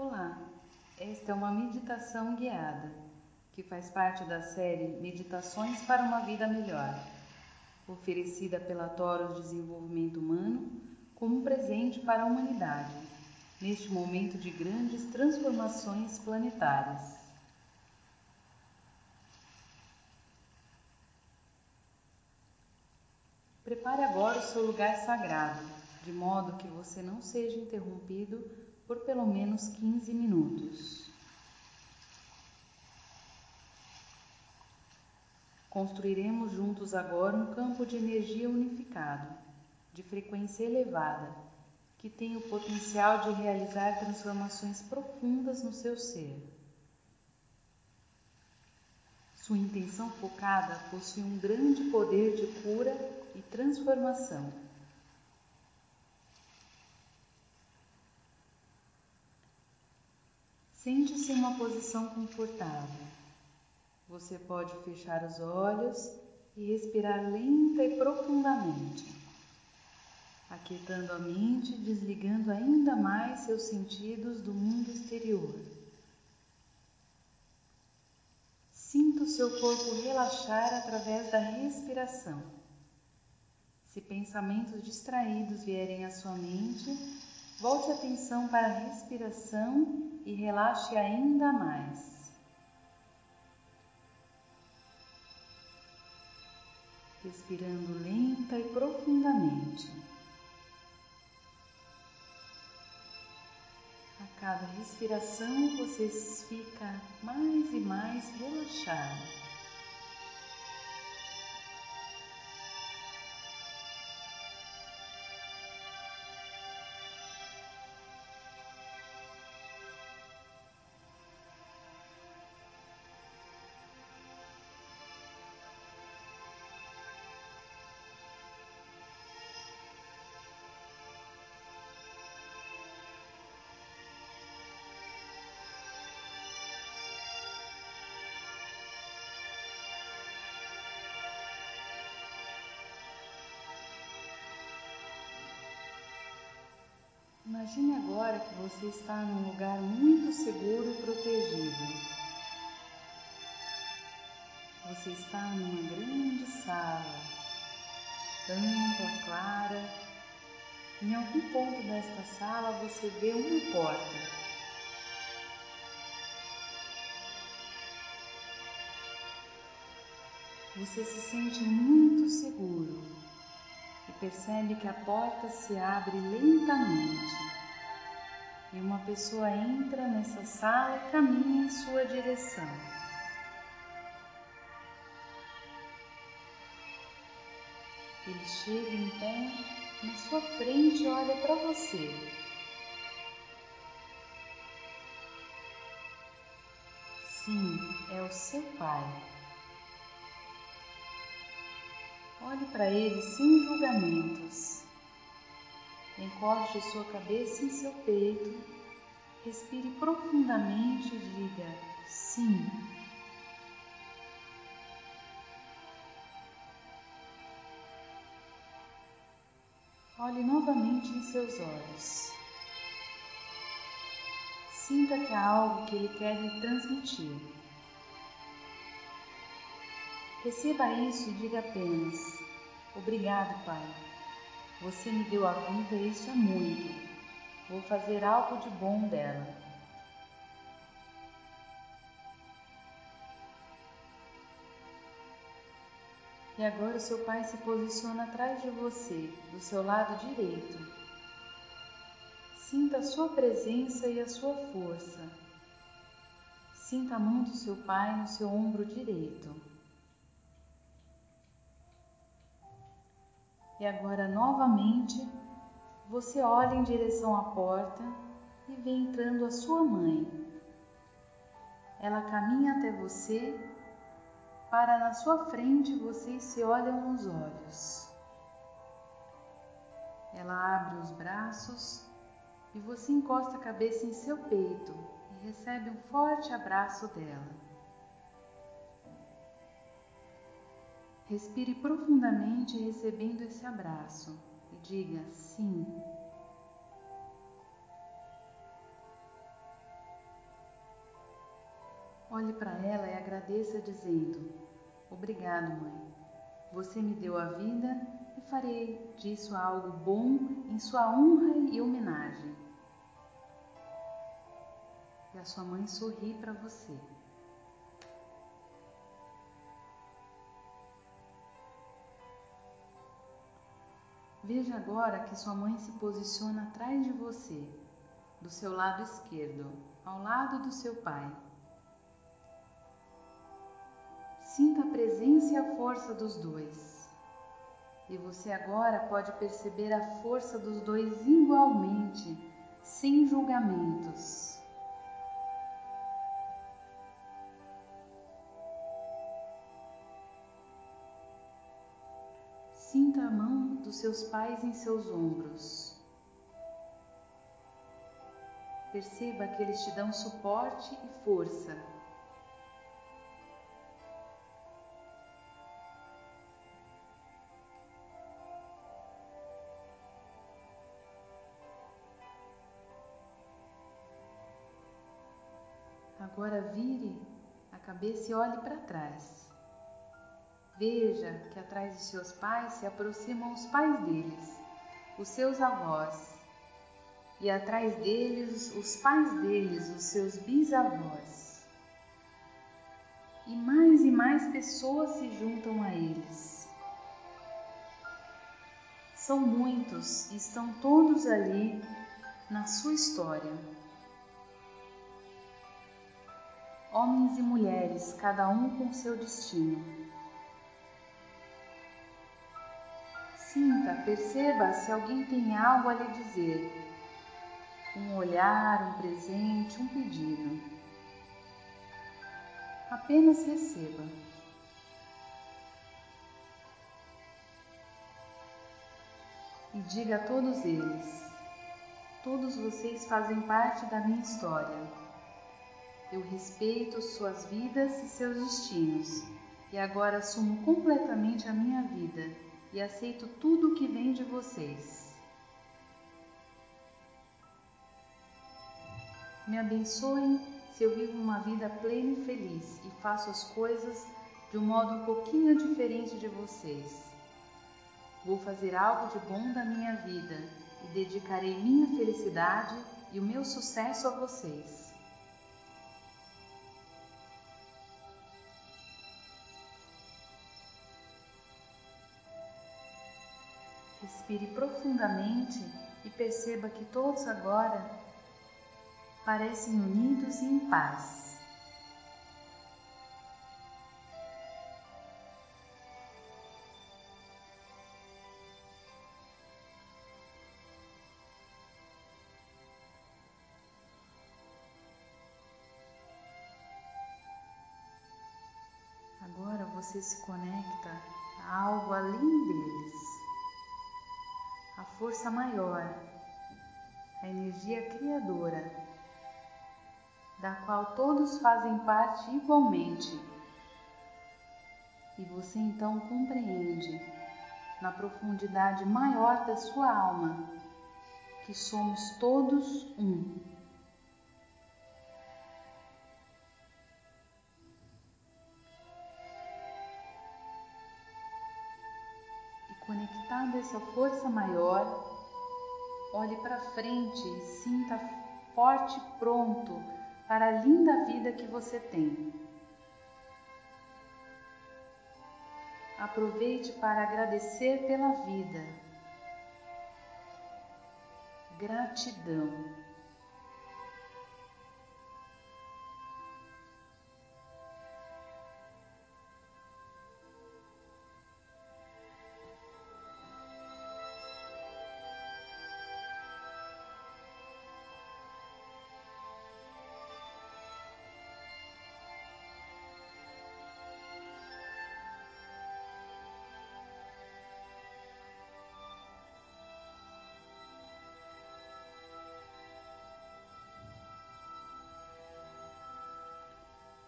Olá, esta é uma meditação guiada que faz parte da série Meditações para uma Vida Melhor, oferecida pela Toros Desenvolvimento Humano como presente para a humanidade neste momento de grandes transformações planetárias. Prepare agora o seu lugar sagrado, de modo que você não seja interrompido por pelo menos 15 minutos. Construiremos juntos agora um campo de energia unificado, de frequência elevada, que tem o potencial de realizar transformações profundas no seu ser. Sua intenção focada possui um grande poder de cura e transformação. Sente-se em uma posição confortável. Você pode fechar os olhos e respirar lenta e profundamente, aquietando a mente, desligando ainda mais seus sentidos do mundo exterior. Sinta o seu corpo relaxar através da respiração. Se pensamentos distraídos vierem à sua mente, volte a atenção para a respiração e relaxe ainda mais. Respirando lenta e profundamente. A cada respiração você fica mais e mais relaxado. Imagine agora que você está num lugar muito seguro e protegido. Você está numa grande sala, ampla, clara. Em algum ponto desta sala você vê uma porta. Você se sente muito seguro percebe que a porta se abre lentamente e uma pessoa entra nessa sala e caminha em sua direção. Ele chega pé na sua frente e olha para você. Sim, é o seu pai. Olhe para ele sem julgamentos. Encoste sua cabeça em seu peito, respire profundamente e diga sim. Olhe novamente em seus olhos. Sinta que há algo que ele quer lhe transmitir. Receba isso e diga apenas: Obrigado, Pai. Você me deu a vida e isso é muito. Vou fazer algo de bom dela. E agora o seu pai se posiciona atrás de você, do seu lado direito. Sinta a sua presença e a sua força. Sinta a mão do seu pai no seu ombro direito. E agora novamente você olha em direção à porta e vê entrando a sua mãe. Ela caminha até você para na sua frente vocês se olham nos olhos. Ela abre os braços e você encosta a cabeça em seu peito e recebe um forte abraço dela. Respire profundamente recebendo esse abraço e diga sim. Olhe para ela e agradeça, dizendo: Obrigado, mãe. Você me deu a vida e farei disso algo bom em sua honra e homenagem. E a sua mãe sorri para você. Veja agora que sua mãe se posiciona atrás de você, do seu lado esquerdo, ao lado do seu pai. Sinta a presença e a força dos dois. E você agora pode perceber a força dos dois igualmente, sem julgamentos. Sinta a mão dos seus pais em seus ombros. Perceba que eles te dão suporte e força. Agora vire a cabeça e olhe para trás. Veja que atrás de seus pais se aproximam os pais deles, os seus avós, e atrás deles os pais deles, os seus bisavós. E mais e mais pessoas se juntam a eles. São muitos e estão todos ali na sua história. Homens e mulheres, cada um com seu destino. Sinta, perceba se alguém tem algo a lhe dizer. Um olhar, um presente, um pedido. Apenas receba. E diga a todos eles: todos vocês fazem parte da minha história. Eu respeito suas vidas e seus destinos, e agora assumo completamente a minha vida e aceito tudo o que vem de vocês. Me abençoem se eu vivo uma vida plena e feliz e faço as coisas de um modo um pouquinho diferente de vocês. Vou fazer algo de bom da minha vida e dedicarei minha felicidade e o meu sucesso a vocês. Respire profundamente e perceba que todos agora parecem unidos e em paz. Agora você se conecta a algo além deles força maior, a energia criadora, da qual todos fazem parte igualmente. E você então compreende, na profundidade maior da sua alma, que somos todos um. Essa força maior, olhe para frente e sinta forte e pronto para a linda vida que você tem. Aproveite para agradecer pela vida. Gratidão.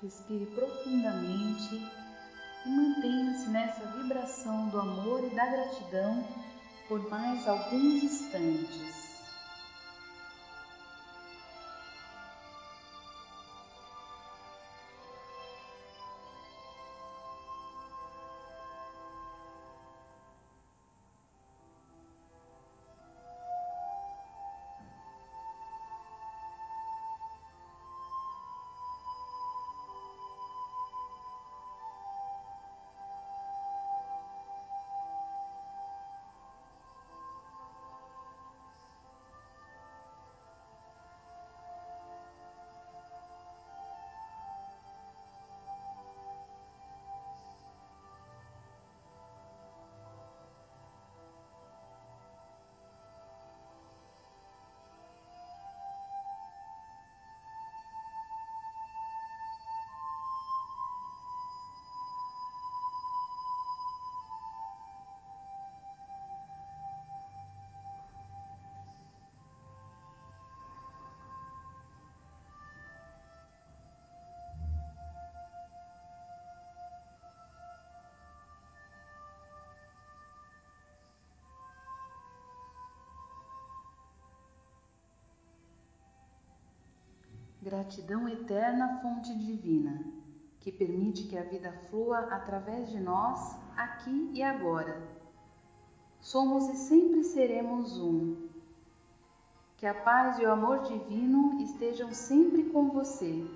Respire profundamente e mantenha-se nessa vibração do amor e da gratidão por mais alguns instantes. Gratidão eterna, fonte divina, que permite que a vida flua através de nós, aqui e agora. Somos e sempre seremos um. Que a paz e o amor divino estejam sempre com você